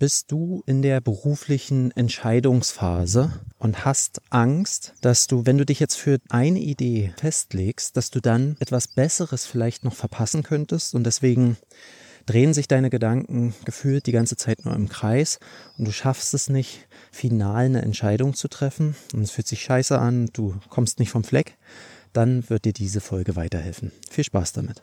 bist du in der beruflichen Entscheidungsphase und hast Angst, dass du, wenn du dich jetzt für eine Idee festlegst, dass du dann etwas Besseres vielleicht noch verpassen könntest und deswegen drehen sich deine Gedanken gefühlt die ganze Zeit nur im Kreis und du schaffst es nicht, final eine Entscheidung zu treffen und es fühlt sich scheiße an, du kommst nicht vom Fleck, dann wird dir diese Folge weiterhelfen. Viel Spaß damit.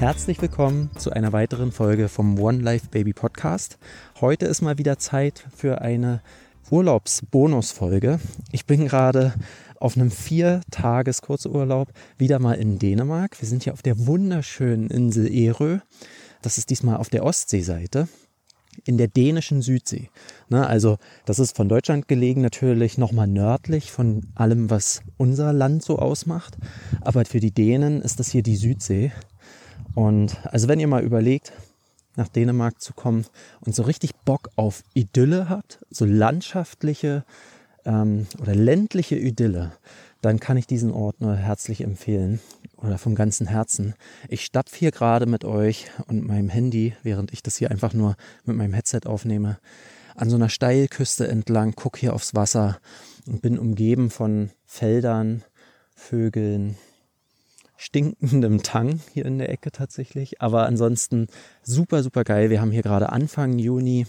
Herzlich willkommen zu einer weiteren Folge vom One Life Baby Podcast. Heute ist mal wieder Zeit für eine Urlaubsbonusfolge. Ich bin gerade auf einem vier Tages Kurzurlaub wieder mal in Dänemark. Wir sind hier auf der wunderschönen Insel Erö. Das ist diesmal auf der Ostseeseite in der dänischen Südsee. Ne, also das ist von Deutschland gelegen natürlich nochmal nördlich von allem, was unser Land so ausmacht. Aber für die Dänen ist das hier die Südsee. Und also wenn ihr mal überlegt, nach Dänemark zu kommen und so richtig Bock auf Idylle habt, so landschaftliche ähm, oder ländliche Idylle, dann kann ich diesen Ort nur herzlich empfehlen oder vom ganzen Herzen. Ich stapfe hier gerade mit euch und meinem Handy, während ich das hier einfach nur mit meinem Headset aufnehme, an so einer Steilküste entlang, gucke hier aufs Wasser und bin umgeben von Feldern, Vögeln, stinkendem Tang hier in der Ecke tatsächlich. Aber ansonsten super, super geil. Wir haben hier gerade Anfang Juni.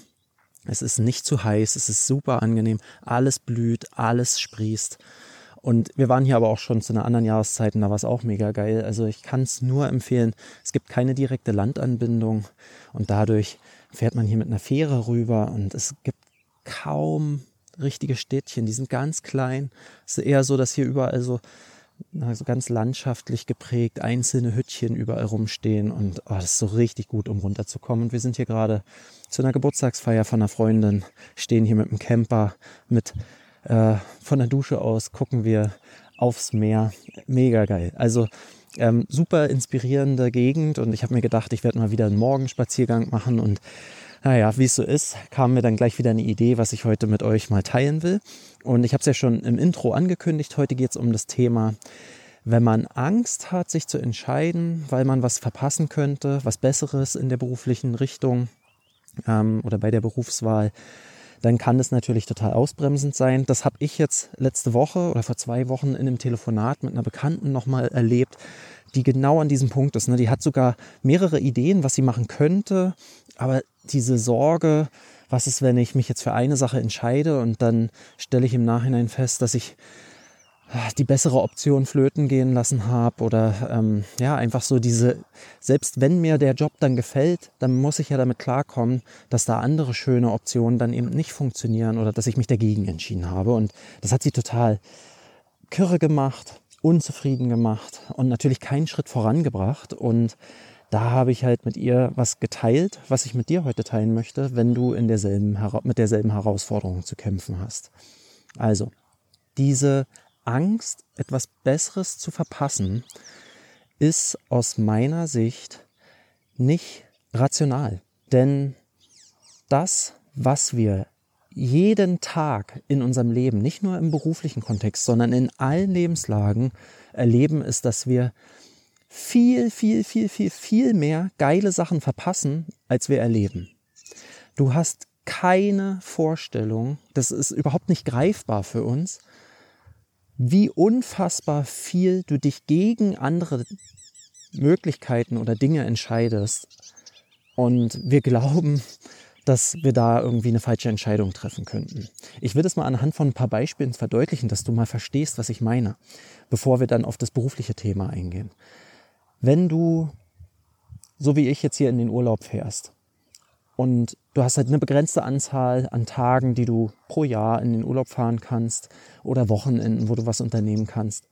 Es ist nicht zu heiß, es ist super angenehm. Alles blüht, alles sprießt. Und wir waren hier aber auch schon zu einer anderen Jahreszeit und da war es auch mega geil. Also ich kann es nur empfehlen. Es gibt keine direkte Landanbindung und dadurch fährt man hier mit einer Fähre rüber und es gibt kaum richtige Städtchen. Die sind ganz klein. Es ist eher so, dass hier überall so also ganz landschaftlich geprägt, einzelne Hüttchen überall rumstehen und oh, das ist so richtig gut, um runterzukommen. Und wir sind hier gerade zu einer Geburtstagsfeier von einer Freundin, stehen hier mit dem Camper, mit äh, von der Dusche aus gucken wir aufs Meer. Mega geil. Also ähm, super inspirierende Gegend und ich habe mir gedacht, ich werde mal wieder einen Morgenspaziergang machen und naja, wie es so ist, kam mir dann gleich wieder eine Idee, was ich heute mit euch mal teilen will. Und ich habe es ja schon im Intro angekündigt. Heute geht es um das Thema, wenn man Angst hat, sich zu entscheiden, weil man was verpassen könnte, was Besseres in der beruflichen Richtung ähm, oder bei der Berufswahl, dann kann das natürlich total ausbremsend sein. Das habe ich jetzt letzte Woche oder vor zwei Wochen in einem Telefonat mit einer Bekannten nochmal erlebt, die genau an diesem Punkt ist. Ne? Die hat sogar mehrere Ideen, was sie machen könnte, aber diese Sorge, was ist, wenn ich mich jetzt für eine Sache entscheide und dann stelle ich im Nachhinein fest, dass ich ah, die bessere Option flöten gehen lassen habe oder ähm, ja, einfach so diese, selbst wenn mir der Job dann gefällt, dann muss ich ja damit klarkommen, dass da andere schöne Optionen dann eben nicht funktionieren oder dass ich mich dagegen entschieden habe. Und das hat sie total kürre gemacht, unzufrieden gemacht und natürlich keinen Schritt vorangebracht. Und da habe ich halt mit ihr was geteilt, was ich mit dir heute teilen möchte, wenn du in derselben, mit derselben Herausforderung zu kämpfen hast. Also, diese Angst, etwas Besseres zu verpassen, ist aus meiner Sicht nicht rational. Denn das, was wir jeden Tag in unserem Leben, nicht nur im beruflichen Kontext, sondern in allen Lebenslagen erleben, ist, dass wir viel, viel, viel, viel, viel mehr geile Sachen verpassen, als wir erleben. Du hast keine Vorstellung, das ist überhaupt nicht greifbar für uns, wie unfassbar viel du dich gegen andere Möglichkeiten oder Dinge entscheidest. Und wir glauben, dass wir da irgendwie eine falsche Entscheidung treffen könnten. Ich will das mal anhand von ein paar Beispielen verdeutlichen, dass du mal verstehst, was ich meine, bevor wir dann auf das berufliche Thema eingehen. Wenn du, so wie ich jetzt hier in den Urlaub fährst und du hast halt eine begrenzte Anzahl an Tagen, die du pro Jahr in den Urlaub fahren kannst oder Wochenenden, wo du was unternehmen kannst,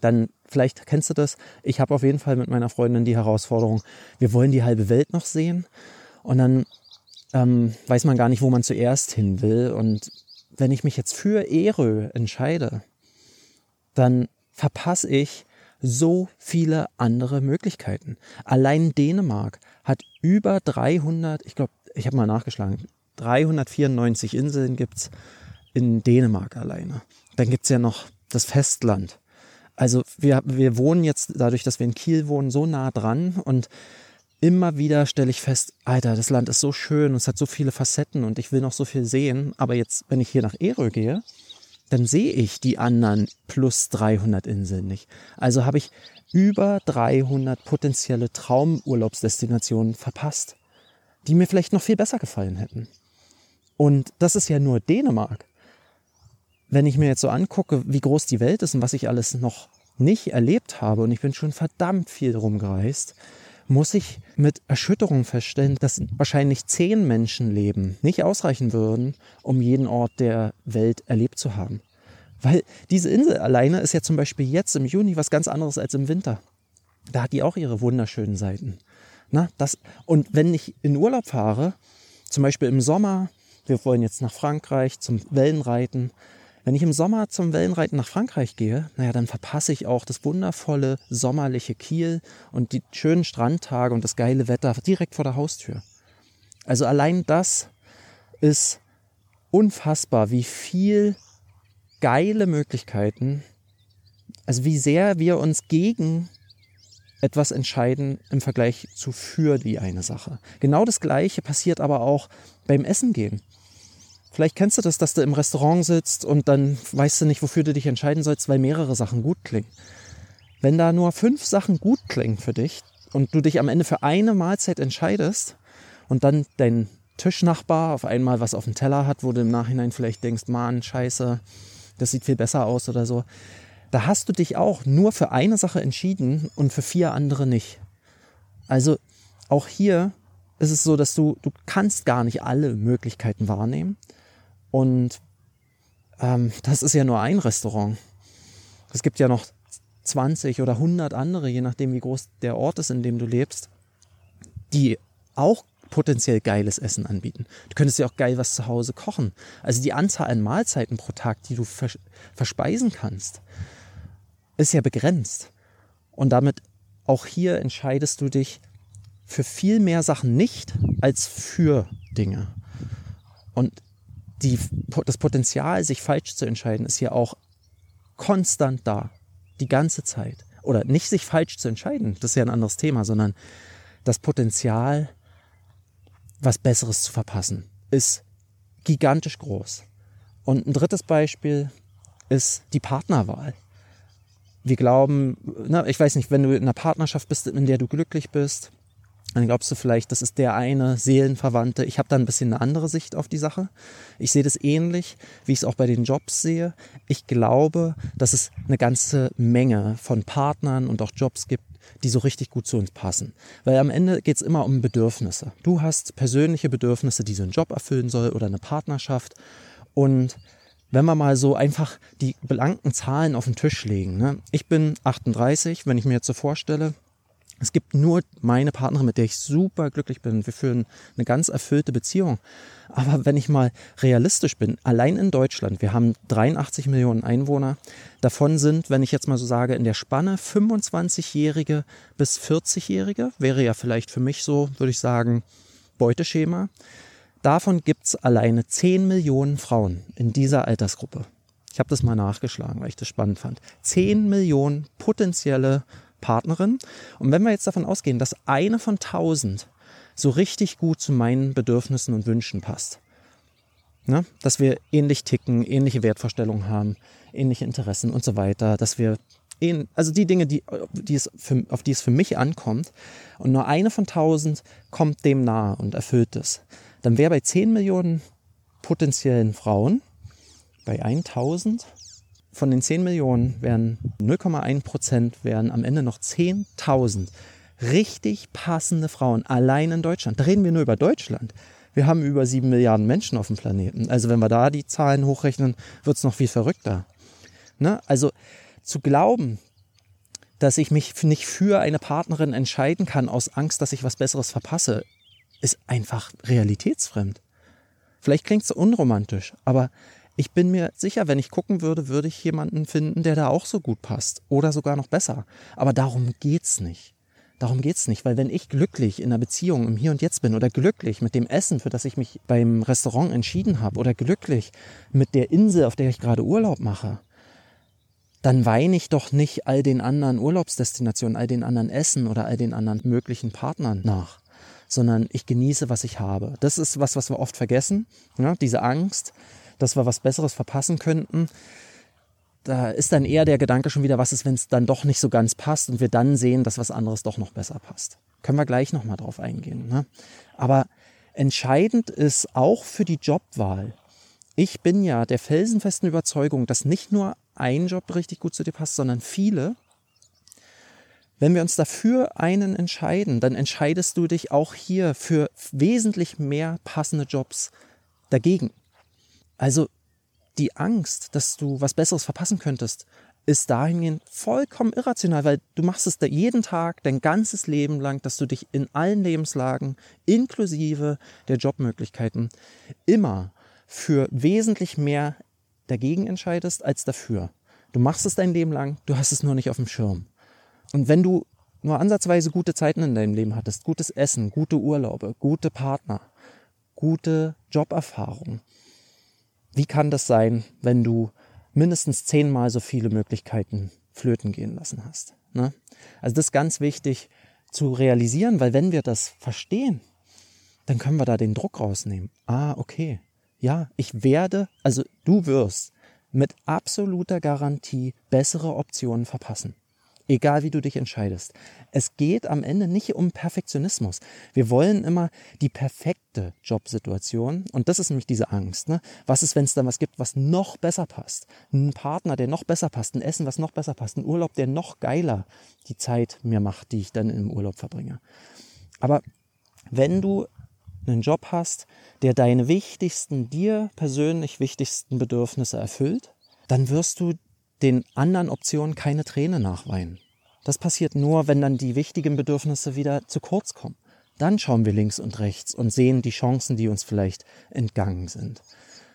dann vielleicht kennst du das. Ich habe auf jeden Fall mit meiner Freundin die Herausforderung, wir wollen die halbe Welt noch sehen und dann ähm, weiß man gar nicht, wo man zuerst hin will. Und wenn ich mich jetzt für Erö entscheide, dann verpasse ich so viele andere Möglichkeiten. Allein Dänemark hat über 300, ich glaube, ich habe mal nachgeschlagen, 394 Inseln gibt es in Dänemark alleine. Dann gibt es ja noch das Festland. Also wir, wir wohnen jetzt, dadurch, dass wir in Kiel wohnen, so nah dran und immer wieder stelle ich fest, Alter, das Land ist so schön und es hat so viele Facetten und ich will noch so viel sehen. Aber jetzt, wenn ich hier nach Erö gehe, dann sehe ich die anderen plus 300 Inseln nicht. Also habe ich über 300 potenzielle Traumurlaubsdestinationen verpasst, die mir vielleicht noch viel besser gefallen hätten. Und das ist ja nur Dänemark. Wenn ich mir jetzt so angucke, wie groß die Welt ist und was ich alles noch nicht erlebt habe, und ich bin schon verdammt viel rumgereist, muss ich mit Erschütterung feststellen, dass wahrscheinlich zehn Menschenleben nicht ausreichen würden, um jeden Ort der Welt erlebt zu haben. Weil diese Insel alleine ist ja zum Beispiel jetzt im Juni was ganz anderes als im Winter. Da hat die auch ihre wunderschönen Seiten. Na, das, und wenn ich in Urlaub fahre, zum Beispiel im Sommer, wir wollen jetzt nach Frankreich zum Wellenreiten, wenn ich im Sommer zum Wellenreiten nach Frankreich gehe, naja, dann verpasse ich auch das wundervolle sommerliche Kiel und die schönen Strandtage und das geile Wetter direkt vor der Haustür. Also allein das ist unfassbar, wie viel geile Möglichkeiten, also wie sehr wir uns gegen etwas entscheiden im Vergleich zu für die eine Sache. Genau das Gleiche passiert aber auch beim Essen gehen. Vielleicht kennst du das, dass du im Restaurant sitzt und dann weißt du nicht, wofür du dich entscheiden sollst, weil mehrere Sachen gut klingen. Wenn da nur fünf Sachen gut klingen für dich und du dich am Ende für eine Mahlzeit entscheidest und dann dein Tischnachbar auf einmal was auf dem Teller hat, wo du im Nachhinein vielleicht denkst, Mann, scheiße, das sieht viel besser aus oder so. Da hast du dich auch nur für eine Sache entschieden und für vier andere nicht. Also auch hier ist es so, dass du, du kannst gar nicht alle Möglichkeiten wahrnehmen. Und ähm, das ist ja nur ein Restaurant. Es gibt ja noch 20 oder 100 andere, je nachdem, wie groß der Ort ist, in dem du lebst, die auch potenziell geiles Essen anbieten. Du könntest ja auch geil was zu Hause kochen. Also die Anzahl an Mahlzeiten pro Tag, die du vers verspeisen kannst, ist ja begrenzt. Und damit auch hier entscheidest du dich für viel mehr Sachen nicht als für Dinge. Und die, das Potenzial, sich falsch zu entscheiden, ist ja auch konstant da. Die ganze Zeit. Oder nicht sich falsch zu entscheiden, das ist ja ein anderes Thema, sondern das Potenzial, was Besseres zu verpassen, ist gigantisch groß. Und ein drittes Beispiel ist die Partnerwahl. Wir glauben, na, ich weiß nicht, wenn du in einer Partnerschaft bist, in der du glücklich bist, dann glaubst du vielleicht, das ist der eine Seelenverwandte. Ich habe da ein bisschen eine andere Sicht auf die Sache. Ich sehe das ähnlich, wie ich es auch bei den Jobs sehe. Ich glaube, dass es eine ganze Menge von Partnern und auch Jobs gibt, die so richtig gut zu uns passen. Weil am Ende geht es immer um Bedürfnisse. Du hast persönliche Bedürfnisse, die so einen Job erfüllen soll oder eine Partnerschaft. Und wenn wir mal so einfach die blanken Zahlen auf den Tisch legen. Ne? Ich bin 38, wenn ich mir jetzt so vorstelle, es gibt nur meine Partnerin, mit der ich super glücklich bin. Wir führen eine ganz erfüllte Beziehung. Aber wenn ich mal realistisch bin, allein in Deutschland, wir haben 83 Millionen Einwohner. Davon sind, wenn ich jetzt mal so sage, in der Spanne 25-Jährige bis 40-Jährige. Wäre ja vielleicht für mich so, würde ich sagen, Beuteschema. Davon gibt es alleine 10 Millionen Frauen in dieser Altersgruppe. Ich habe das mal nachgeschlagen, weil ich das spannend fand. 10 Millionen potenzielle Partnerin. Und wenn wir jetzt davon ausgehen, dass eine von tausend so richtig gut zu meinen Bedürfnissen und Wünschen passt, ne? dass wir ähnlich ticken, ähnliche Wertvorstellungen haben, ähnliche Interessen und so weiter, dass wir also die Dinge, die, die es für, auf die es für mich ankommt, und nur eine von tausend kommt dem nahe und erfüllt es, dann wäre bei 10 Millionen potenziellen Frauen bei 1000 von den 10 Millionen wären 0,1 Prozent wären am Ende noch 10.000 richtig passende Frauen allein in Deutschland. Da reden wir nur über Deutschland. Wir haben über 7 Milliarden Menschen auf dem Planeten. Also wenn wir da die Zahlen hochrechnen, wird es noch viel verrückter. Ne? Also zu glauben, dass ich mich nicht für eine Partnerin entscheiden kann aus Angst, dass ich was Besseres verpasse, ist einfach realitätsfremd. Vielleicht klingt es unromantisch, aber ich bin mir sicher, wenn ich gucken würde, würde ich jemanden finden, der da auch so gut passt oder sogar noch besser. Aber darum geht's nicht. Darum geht's nicht, weil wenn ich glücklich in einer Beziehung im Hier und Jetzt bin oder glücklich mit dem Essen, für das ich mich beim Restaurant entschieden habe oder glücklich mit der Insel, auf der ich gerade Urlaub mache, dann weine ich doch nicht all den anderen Urlaubsdestinationen, all den anderen Essen oder all den anderen möglichen Partnern nach, sondern ich genieße, was ich habe. Das ist was, was wir oft vergessen, ja, diese Angst, dass wir was Besseres verpassen könnten. Da ist dann eher der Gedanke schon wieder, was ist, wenn es dann doch nicht so ganz passt und wir dann sehen, dass was anderes doch noch besser passt. Können wir gleich nochmal drauf eingehen. Ne? Aber entscheidend ist auch für die Jobwahl. Ich bin ja der felsenfesten Überzeugung, dass nicht nur ein Job richtig gut zu dir passt, sondern viele. Wenn wir uns dafür einen entscheiden, dann entscheidest du dich auch hier für wesentlich mehr passende Jobs dagegen. Also die Angst, dass du was Besseres verpassen könntest, ist dahingehend vollkommen irrational, weil du machst es jeden Tag, dein ganzes Leben lang, dass du dich in allen Lebenslagen, inklusive der Jobmöglichkeiten, immer für wesentlich mehr dagegen entscheidest als dafür. Du machst es dein Leben lang, du hast es nur nicht auf dem Schirm. Und wenn du nur ansatzweise gute Zeiten in deinem Leben hattest, gutes Essen, gute Urlaube, gute Partner, gute Joberfahrung, wie kann das sein, wenn du mindestens zehnmal so viele Möglichkeiten flöten gehen lassen hast? Ne? Also das ist ganz wichtig zu realisieren, weil wenn wir das verstehen, dann können wir da den Druck rausnehmen. Ah, okay, ja, ich werde, also du wirst mit absoluter Garantie bessere Optionen verpassen. Egal wie du dich entscheidest. Es geht am Ende nicht um Perfektionismus. Wir wollen immer die perfekte Jobsituation. Und das ist nämlich diese Angst. Ne? Was ist, wenn es dann was gibt, was noch besser passt? Ein Partner, der noch besser passt, ein Essen, was noch besser passt, ein Urlaub, der noch geiler die Zeit mir macht, die ich dann im Urlaub verbringe. Aber wenn du einen Job hast, der deine wichtigsten, dir persönlich wichtigsten Bedürfnisse erfüllt, dann wirst du den anderen Optionen keine Träne nachweinen. Das passiert nur, wenn dann die wichtigen Bedürfnisse wieder zu kurz kommen. Dann schauen wir links und rechts und sehen die Chancen, die uns vielleicht entgangen sind.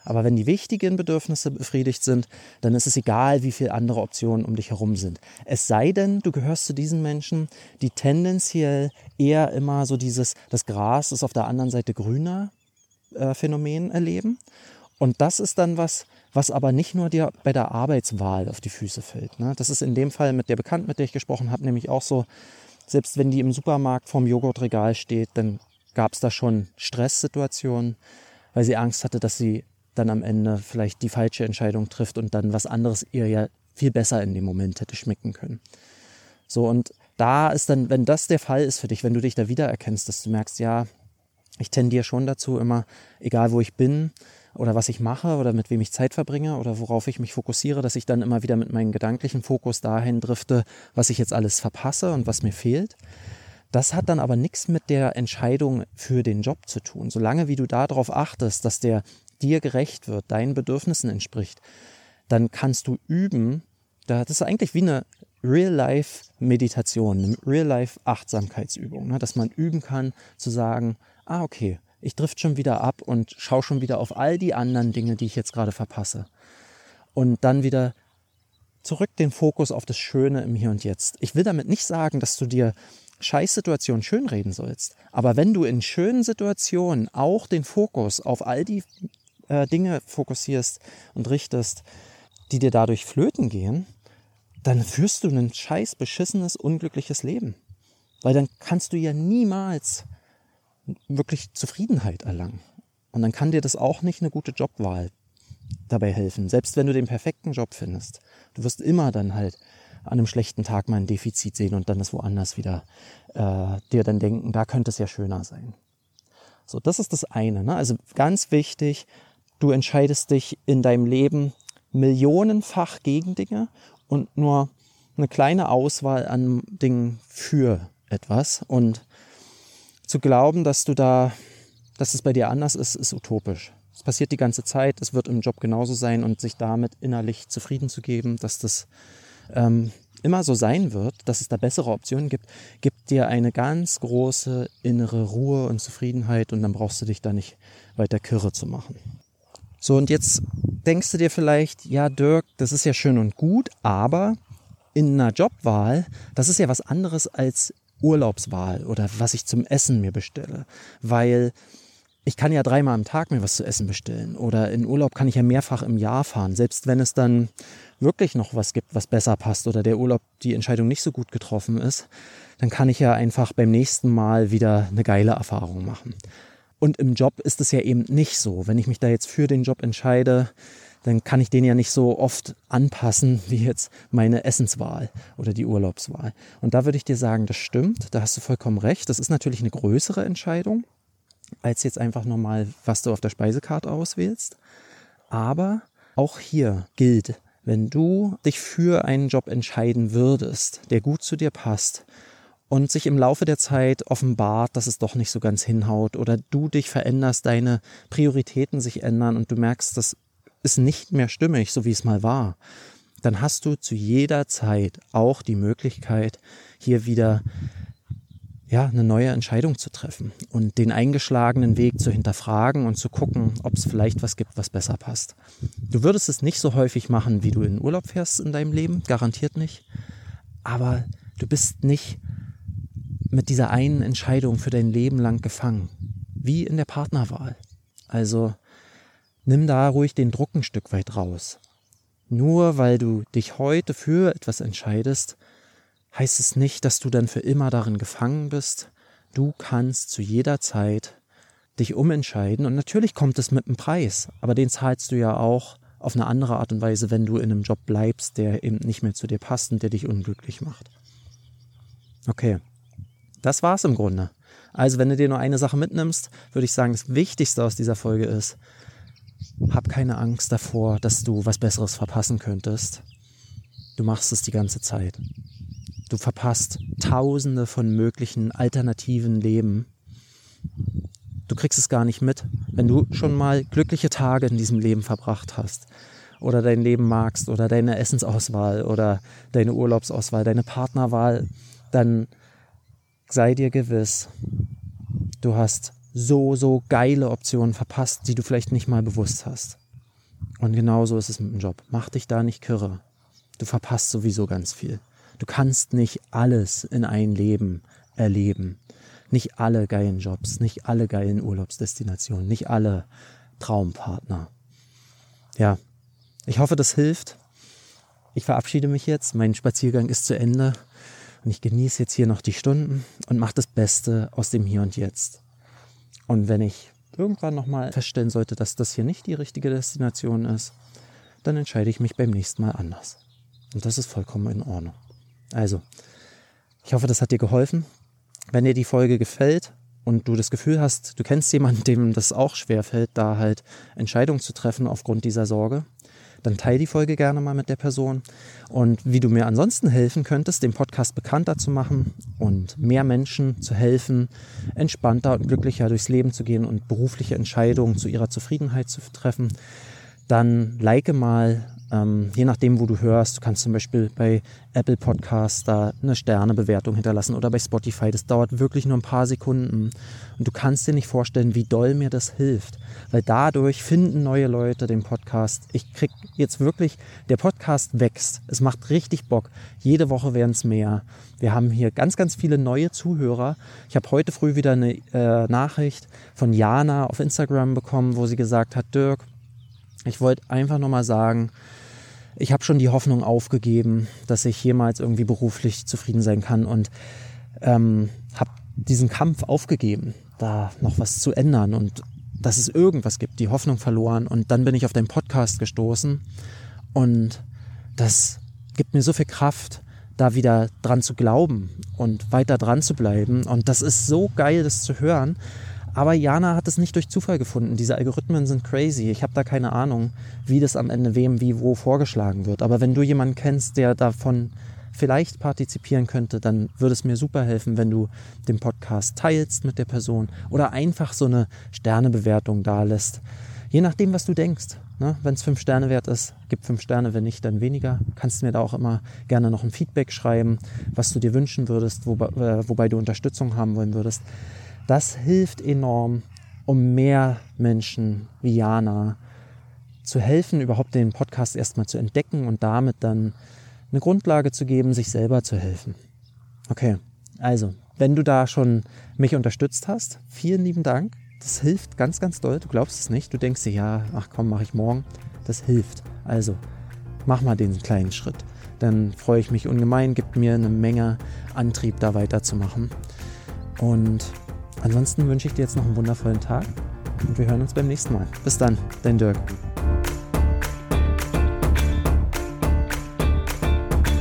Aber wenn die wichtigen Bedürfnisse befriedigt sind, dann ist es egal, wie viele andere Optionen um dich herum sind. Es sei denn, du gehörst zu diesen Menschen, die tendenziell eher immer so dieses, das Gras ist auf der anderen Seite grüner äh, Phänomen erleben. Und das ist dann was, was aber nicht nur dir bei der Arbeitswahl auf die Füße fällt. Ne? Das ist in dem Fall mit der Bekannten, mit der ich gesprochen habe, nämlich auch so, selbst wenn die im Supermarkt vorm Joghurtregal steht, dann gab es da schon Stresssituationen, weil sie Angst hatte, dass sie dann am Ende vielleicht die falsche Entscheidung trifft und dann was anderes ihr ja viel besser in dem Moment hätte schmecken können. So, und da ist dann, wenn das der Fall ist für dich, wenn du dich da wiedererkennst, dass du merkst, ja, ich tendiere schon dazu, immer, egal wo ich bin oder was ich mache oder mit wem ich Zeit verbringe oder worauf ich mich fokussiere, dass ich dann immer wieder mit meinem gedanklichen Fokus dahin drifte, was ich jetzt alles verpasse und was mir fehlt. Das hat dann aber nichts mit der Entscheidung für den Job zu tun. Solange wie du darauf achtest, dass der dir gerecht wird, deinen Bedürfnissen entspricht, dann kannst du üben. Das ist eigentlich wie eine Real-Life-Meditation, eine Real-Life-Achtsamkeitsübung, ne? dass man üben kann zu sagen, ah okay, ich drift schon wieder ab und schaue schon wieder auf all die anderen Dinge, die ich jetzt gerade verpasse. Und dann wieder zurück den Fokus auf das Schöne im Hier und Jetzt. Ich will damit nicht sagen, dass du dir Scheißsituationen schönreden sollst. Aber wenn du in schönen Situationen auch den Fokus auf all die äh, Dinge fokussierst und richtest, die dir dadurch flöten gehen, dann führst du ein scheiß beschissenes, unglückliches Leben. Weil dann kannst du ja niemals wirklich Zufriedenheit erlangen. Und dann kann dir das auch nicht eine gute Jobwahl dabei helfen. Selbst wenn du den perfekten Job findest. Du wirst immer dann halt an einem schlechten Tag mal ein Defizit sehen und dann das woanders wieder äh, dir dann denken, da könnte es ja schöner sein. So, das ist das eine. Ne? Also ganz wichtig, Du entscheidest dich in deinem Leben millionenfach gegen Dinge und nur eine kleine Auswahl an Dingen für etwas. Und zu glauben, dass du da, dass es bei dir anders ist, ist utopisch. Es passiert die ganze Zeit, es wird im Job genauso sein und sich damit innerlich zufrieden zu geben, dass das ähm, immer so sein wird, dass es da bessere Optionen gibt, gibt dir eine ganz große innere Ruhe und Zufriedenheit und dann brauchst du dich da nicht weiter kirre zu machen. So, und jetzt denkst du dir vielleicht, ja, Dirk, das ist ja schön und gut, aber in einer Jobwahl, das ist ja was anderes als Urlaubswahl oder was ich zum Essen mir bestelle, weil ich kann ja dreimal am Tag mir was zu essen bestellen oder in Urlaub kann ich ja mehrfach im Jahr fahren, selbst wenn es dann wirklich noch was gibt, was besser passt oder der Urlaub die Entscheidung nicht so gut getroffen ist, dann kann ich ja einfach beim nächsten Mal wieder eine geile Erfahrung machen. Und im Job ist es ja eben nicht so. Wenn ich mich da jetzt für den Job entscheide, dann kann ich den ja nicht so oft anpassen wie jetzt meine Essenswahl oder die Urlaubswahl. Und da würde ich dir sagen, das stimmt, da hast du vollkommen recht. Das ist natürlich eine größere Entscheidung als jetzt einfach nochmal, was du auf der Speisekarte auswählst. Aber auch hier gilt, wenn du dich für einen Job entscheiden würdest, der gut zu dir passt und sich im Laufe der Zeit offenbart, dass es doch nicht so ganz hinhaut oder du dich veränderst, deine Prioritäten sich ändern und du merkst, das ist nicht mehr stimmig, so wie es mal war, dann hast du zu jeder Zeit auch die Möglichkeit, hier wieder ja, eine neue Entscheidung zu treffen und den eingeschlagenen Weg zu hinterfragen und zu gucken, ob es vielleicht was gibt, was besser passt. Du würdest es nicht so häufig machen, wie du in Urlaub fährst in deinem Leben, garantiert nicht. Aber du bist nicht mit dieser einen Entscheidung für dein Leben lang gefangen, wie in der Partnerwahl. Also nimm da ruhig den Druck ein Stück weit raus. Nur weil du dich heute für etwas entscheidest, heißt es nicht, dass du dann für immer darin gefangen bist. Du kannst zu jeder Zeit dich umentscheiden und natürlich kommt es mit einem Preis, aber den zahlst du ja auch auf eine andere Art und Weise, wenn du in einem Job bleibst, der eben nicht mehr zu dir passt und der dich unglücklich macht. Okay, das war's im Grunde. Also wenn du dir nur eine Sache mitnimmst, würde ich sagen, das Wichtigste aus dieser Folge ist, hab keine Angst davor, dass du was Besseres verpassen könntest. Du machst es die ganze Zeit. Du verpasst tausende von möglichen alternativen Leben. Du kriegst es gar nicht mit, wenn du schon mal glückliche Tage in diesem Leben verbracht hast oder dein Leben magst oder deine Essensauswahl oder deine Urlaubsauswahl, deine Partnerwahl, dann sei dir gewiss, du hast so, so geile Optionen verpasst, die du vielleicht nicht mal bewusst hast. Und genauso ist es mit dem Job. Mach dich da nicht kirre. Du verpasst sowieso ganz viel. Du kannst nicht alles in ein Leben erleben. Nicht alle geilen Jobs, nicht alle geilen Urlaubsdestinationen, nicht alle Traumpartner. Ja, ich hoffe, das hilft. Ich verabschiede mich jetzt. Mein Spaziergang ist zu Ende und ich genieße jetzt hier noch die Stunden und mache das Beste aus dem Hier und Jetzt. Und wenn ich irgendwann nochmal feststellen sollte, dass das hier nicht die richtige Destination ist, dann entscheide ich mich beim nächsten Mal anders. Und das ist vollkommen in Ordnung. Also, ich hoffe, das hat dir geholfen. Wenn dir die Folge gefällt und du das Gefühl hast, du kennst jemanden, dem das auch schwer fällt, da halt Entscheidungen zu treffen aufgrund dieser Sorge, dann teile die Folge gerne mal mit der Person. Und wie du mir ansonsten helfen könntest, den Podcast bekannter zu machen und mehr Menschen zu helfen, entspannter und glücklicher durchs Leben zu gehen und berufliche Entscheidungen zu ihrer Zufriedenheit zu treffen, dann like mal ähm, je nachdem, wo du hörst, du kannst zum Beispiel bei Apple Podcasts da eine Sternebewertung hinterlassen oder bei Spotify. Das dauert wirklich nur ein paar Sekunden. Und du kannst dir nicht vorstellen, wie doll mir das hilft. Weil dadurch finden neue Leute den Podcast. Ich krieg jetzt wirklich, der Podcast wächst. Es macht richtig Bock. Jede Woche werden es mehr. Wir haben hier ganz, ganz viele neue Zuhörer. Ich habe heute früh wieder eine äh, Nachricht von Jana auf Instagram bekommen, wo sie gesagt hat, Dirk, ich wollte einfach nochmal sagen, ich habe schon die Hoffnung aufgegeben, dass ich jemals irgendwie beruflich zufrieden sein kann und ähm, habe diesen Kampf aufgegeben, da noch was zu ändern und dass es irgendwas gibt, die Hoffnung verloren. Und dann bin ich auf deinen Podcast gestoßen und das gibt mir so viel Kraft, da wieder dran zu glauben und weiter dran zu bleiben. Und das ist so geil, das zu hören. Aber Jana hat es nicht durch Zufall gefunden. Diese Algorithmen sind crazy. Ich habe da keine Ahnung, wie das am Ende wem wie wo vorgeschlagen wird. Aber wenn du jemanden kennst, der davon vielleicht partizipieren könnte, dann würde es mir super helfen, wenn du den Podcast teilst mit der Person oder einfach so eine Sternebewertung da lässt. Je nachdem, was du denkst. Ne? Wenn es fünf Sterne wert ist, gib fünf Sterne, wenn nicht, dann weniger. Kannst mir da auch immer gerne noch ein Feedback schreiben, was du dir wünschen würdest, wobei, äh, wobei du Unterstützung haben wollen würdest. Das hilft enorm, um mehr Menschen wie Jana zu helfen, überhaupt den Podcast erstmal zu entdecken und damit dann eine Grundlage zu geben, sich selber zu helfen. Okay, also, wenn du da schon mich unterstützt hast, vielen lieben Dank. Das hilft ganz, ganz doll. Du glaubst es nicht. Du denkst dir, ja, ach komm, mache ich morgen. Das hilft. Also, mach mal den kleinen Schritt. Dann freue ich mich ungemein, gibt mir eine Menge Antrieb, da weiterzumachen. Und ansonsten wünsche ich dir jetzt noch einen wundervollen Tag und wir hören uns beim nächsten Mal. Bis dann, dein Dirk.